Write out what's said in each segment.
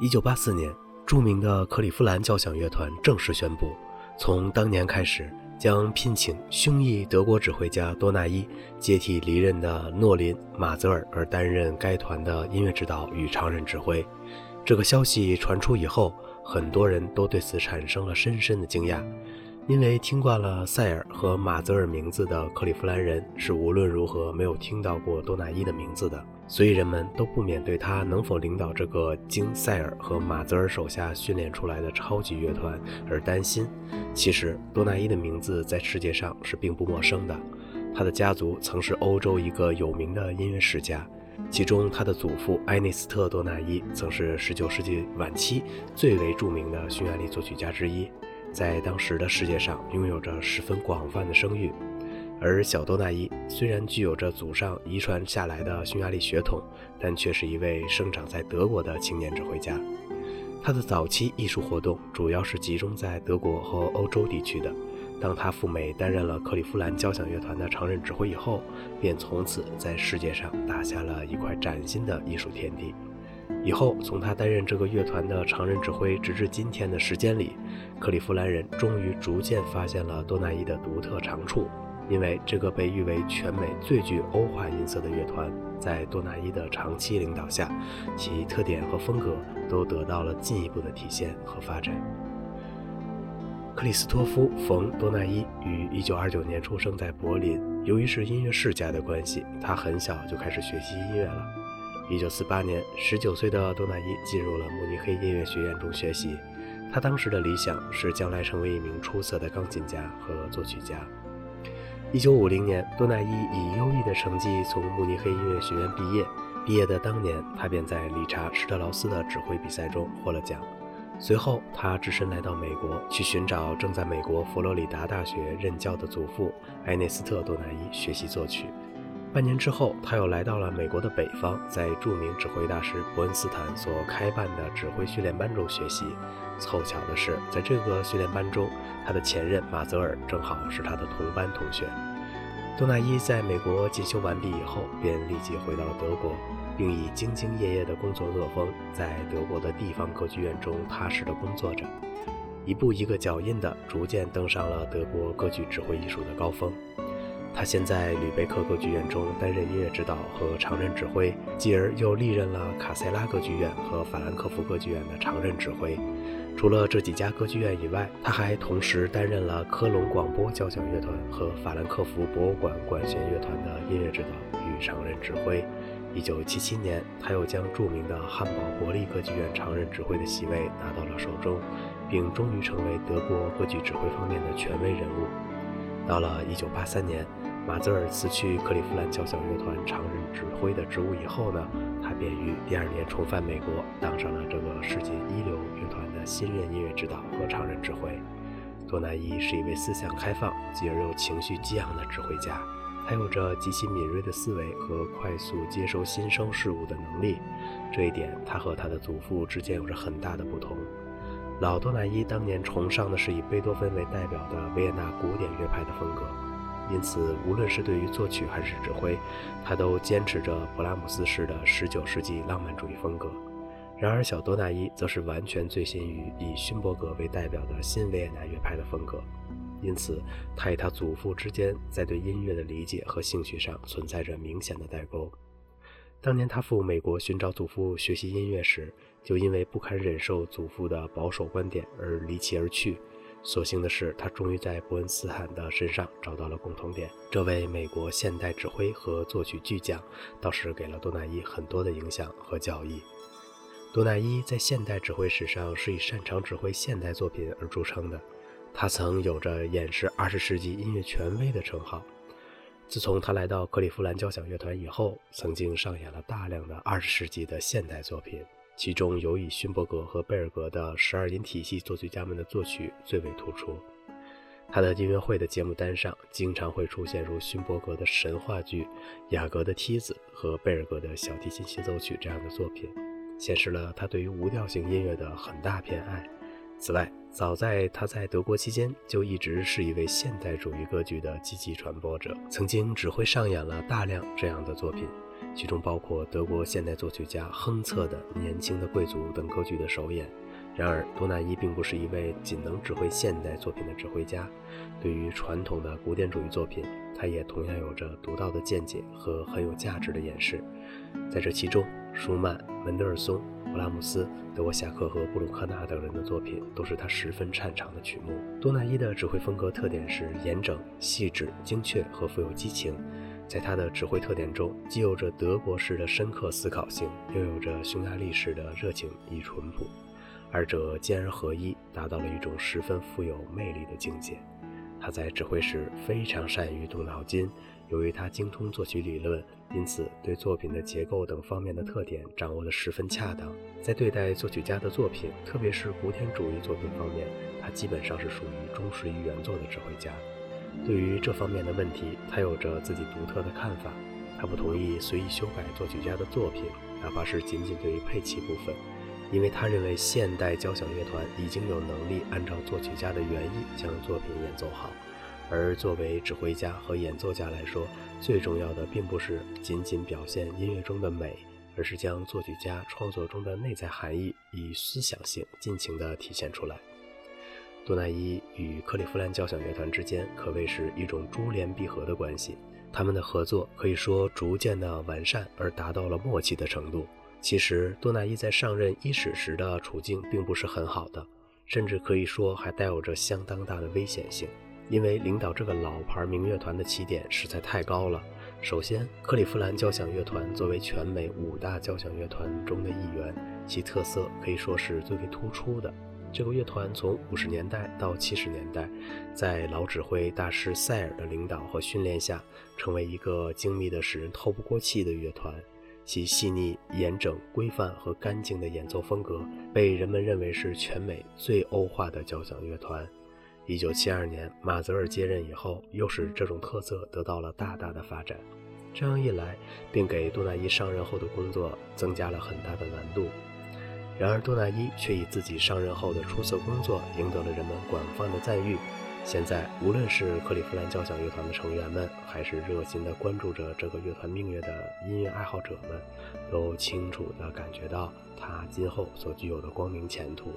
一九八四年，著名的克利夫兰交响乐团正式宣布，从当年开始将聘请匈裔德国指挥家多纳伊接替离任的诺林·马泽尔而担任该团的音乐指导与常任指挥。这个消息传出以后，很多人都对此产生了深深的惊讶。因为听惯了塞尔和马泽尔名字的克利夫兰人是无论如何没有听到过多纳伊的名字的，所以人们都不免对他能否领导这个经塞尔和马泽尔手下训练出来的超级乐团而担心。其实，多纳伊的名字在世界上是并不陌生的，他的家族曾是欧洲一个有名的音乐世家，其中他的祖父埃内斯特·多纳伊曾是19世纪晚期最为著名的匈牙利作曲家之一。在当时的世界上拥有着十分广泛的声誉，而小多纳伊虽然具有着祖上遗传下来的匈牙利血统，但却是一位生长在德国的青年指挥家。他的早期艺术活动主要是集中在德国和欧洲地区的。当他赴美担任了克利夫兰交响乐团的常任指挥以后，便从此在世界上打下了一块崭新的艺术天地。以后，从他担任这个乐团的常任指挥，直至今天的时间里，克利夫兰人终于逐渐发现了多纳伊的独特长处。因为这个被誉为全美最具欧化音色的乐团，在多纳伊的长期领导下，其特点和风格都得到了进一步的体现和发展。克里斯托夫·冯·多纳伊于1929年出生在柏林。由于是音乐世家的关系，他很小就开始学习音乐了。一九四八年，十九岁的多纳伊进入了慕尼黑音乐学院中学习。他当时的理想是将来成为一名出色的钢琴家和作曲家。一九五零年，多纳伊以优异的成绩从慕尼黑音乐学院毕业。毕业的当年，他便在理查施特劳斯的指挥比赛中获了奖。随后，他只身来到美国，去寻找正在美国佛罗里达大学任教的祖父埃内斯特·多纳伊学习作曲。半年之后，他又来到了美国的北方，在著名指挥大师伯恩斯坦所开办的指挥训练班中学习。凑巧的是，在这个训练班中，他的前任马泽尔正好是他的同班同学。多纳伊在美国进修完毕以后，便立即回到了德国，并以兢兢业业的工作作风，在德国的地方歌剧院中踏实地工作着，一步一个脚印地逐渐登上了德国歌剧指挥艺术的高峰。他先在吕贝克歌剧院中担任音乐指导和常任指挥，继而又历任了卡塞拉歌剧院和法兰克福歌剧院的常任指挥。除了这几家歌剧院以外，他还同时担任了科隆广播交响乐团和法兰克福博物馆管弦乐团的音乐指导与常任指挥。1977年，他又将著名的汉堡国立歌剧院常任指挥的席位拿到了手中，并终于成为德国歌剧指挥方面的权威人物。到了1983年。马泽尔辞去克利夫兰交响乐团常任指挥的职务以后呢，他便于第二年重返美国，当上了这个世界一流乐团的新任音乐指导和常任指挥。多纳伊是一位思想开放、继而又情绪激昂的指挥家，他有着极其敏锐的思维和快速接收新生事物的能力。这一点，他和他的祖父之间有着很大的不同。老多纳伊当年崇尚的是以贝多芬为代表的维也纳古典乐派的风格。因此，无论是对于作曲还是指挥，他都坚持着勃拉姆斯式的19世纪浪漫主义风格。然而，小多纳伊则是完全醉心于以勋伯格为代表的新维也纳乐派的风格。因此，他与他祖父之间在对音乐的理解和兴趣上存在着明显的代沟。当年他赴美国寻找祖父学习音乐时，就因为不堪忍受祖父的保守观点而离奇而去。所幸的是，他终于在伯恩斯坦的身上找到了共同点。这位美国现代指挥和作曲巨匠，倒是给了多纳伊很多的影响和教益。多纳伊在现代指挥史上是以擅长指挥现代作品而著称的，他曾有着演示二十世纪音乐权威的称号。自从他来到克利夫兰交响乐团以后，曾经上演了大量的二十世纪的现代作品。其中有以勋伯格和贝尔格的十二音体系作曲家们的作曲最为突出。他的音乐会的节目单上经常会出现如勋伯格的神话剧《雅阁的梯子》和贝尔格的小提琴协奏曲这样的作品，显示了他对于无调性音乐的很大偏爱。此外，早在他在德国期间就一直是一位现代主义歌剧的积极传播者，曾经指挥上演了大量这样的作品。其中包括德国现代作曲家亨策的《年轻的贵族》等歌剧的首演。然而，多纳伊并不是一位仅能指挥现代作品的指挥家，对于传统的古典主义作品，他也同样有着独到的见解和很有价值的演示。在这其中，舒曼、门德尔松、布拉姆斯、德沃夏克和布鲁克纳等人的作品都是他十分擅长的曲目。多纳伊的指挥风格特点是严整、细致、精确和富有激情。在他的指挥特点中，既有着德国式的深刻思考性，又有着匈牙利式的热情与淳朴。二者兼而合一，达到了一种十分富有魅力的境界。他在指挥时非常善于动脑筋，由于他精通作曲理论，因此对作品的结构等方面的特点掌握得十分恰当。在对待作曲家的作品，特别是古典主义作品方面，他基本上是属于忠实于原作的指挥家。对于这方面的问题，他有着自己独特的看法。他不同意随意修改作曲家的作品，哪怕是仅仅对于配器部分。因为他认为现代交响乐团已经有能力按照作曲家的原意将作品演奏好，而作为指挥家和演奏家来说，最重要的并不是仅仅表现音乐中的美，而是将作曲家创作中的内在含义以思想性尽情地体现出来。多纳伊与克利夫兰交响乐团之间可谓是一种珠联璧合的关系，他们的合作可以说逐渐的完善而达到了默契的程度。其实，多纳伊在上任伊始时的处境并不是很好的，甚至可以说还带有着相当大的危险性。因为领导这个老牌名乐团的起点实在太高了。首先，克利夫兰交响乐团作为全美五大交响乐团中的一员，其特色可以说是最为突出的。这个乐团从五十年代到七十年代，在老指挥大师塞尔的领导和训练下，成为一个精密的使人透不过气的乐团。其细腻、严整、规范和干净的演奏风格，被人们认为是全美最欧化的交响乐团。一九七二年，马泽尔接任以后，又使这种特色得到了大大的发展。这样一来，并给多纳伊上任后的工作增加了很大的难度。然而，多纳伊却以自己上任后的出色工作，赢得了人们广泛的赞誉。现在，无论是克利夫兰交响乐团的成员们，还是热心地关注着这个乐团命运的音乐爱好者们，都清楚地感觉到他今后所具有的光明前途。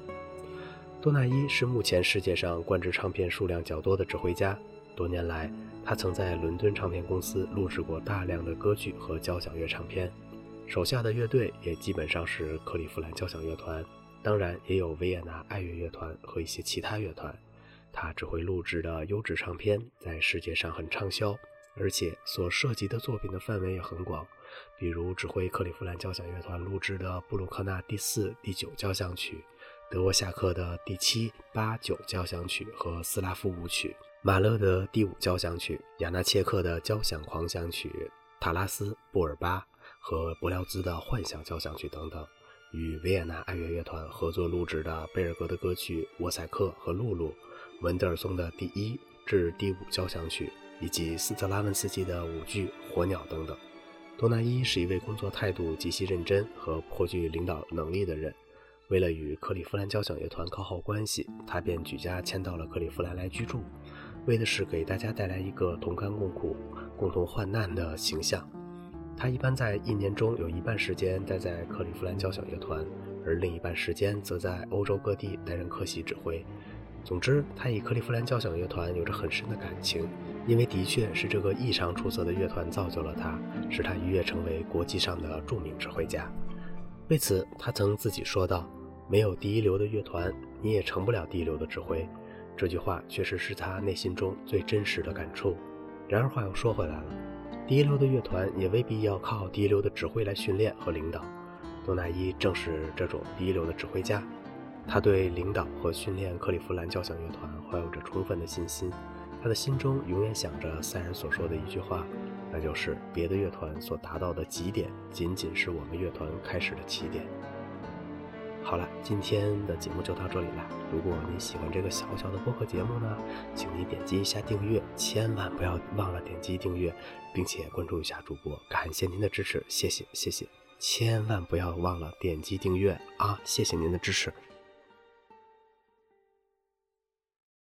多纳伊是目前世界上灌制唱片数量较多的指挥家。多年来，他曾在伦敦唱片公司录制过大量的歌剧和交响乐唱片，手下的乐队也基本上是克利夫兰交响乐团，当然也有维也纳爱乐乐团和一些其他乐团。他指挥录制的优质唱片在世界上很畅销，而且所涉及的作品的范围也很广，比如指挥克利夫兰交响乐团录制的布鲁克纳第四、第九交响曲，德沃夏克的第七、八、九交响曲和斯拉夫舞曲，马勒的第五交响曲，亚纳切克的交响狂想曲，塔拉斯、布尔巴和伯辽兹的幻想交响曲等等，与维也纳爱乐乐团合作录制的贝尔格的歌曲《沃塞克》和《露露》。文德尔松的第一至第五交响曲，以及斯特拉文斯基的舞剧《火鸟》等等。多纳伊是一位工作态度极其认真和颇具领导能力的人。为了与克利夫兰交响乐团搞好关系，他便举家迁到了克利夫兰来居住，为的是给大家带来一个同甘共苦、共同患难的形象。他一般在一年中有一半时间待在克利夫兰交响乐团，而另一半时间则在欧洲各地担任客席指挥。总之，他与克利夫兰交响乐团有着很深的感情，因为的确是这个异常出色的乐团造就了他，使他一跃成为国际上的著名指挥家。为此，他曾自己说道：“没有第一流的乐团，你也成不了第一流的指挥。”这句话确实是他内心中最真实的感触。然而，话又说回来了，第一流的乐团也未必要靠第一流的指挥来训练和领导。多纳伊正是这种第一流的指挥家。他对领导和训练克利夫兰交响乐团怀有着充分的信心，他的心中永远想着塞尔所说的一句话，那就是别的乐团所达到的极点，仅仅是我们乐团开始的起点。好了，今天的节目就到这里了。如果你喜欢这个小小的播客节目呢，请你点击一下订阅，千万不要忘了点击订阅，并且关注一下主播，感谢您的支持，谢谢谢谢，千万不要忘了点击订阅啊，谢谢您的支持。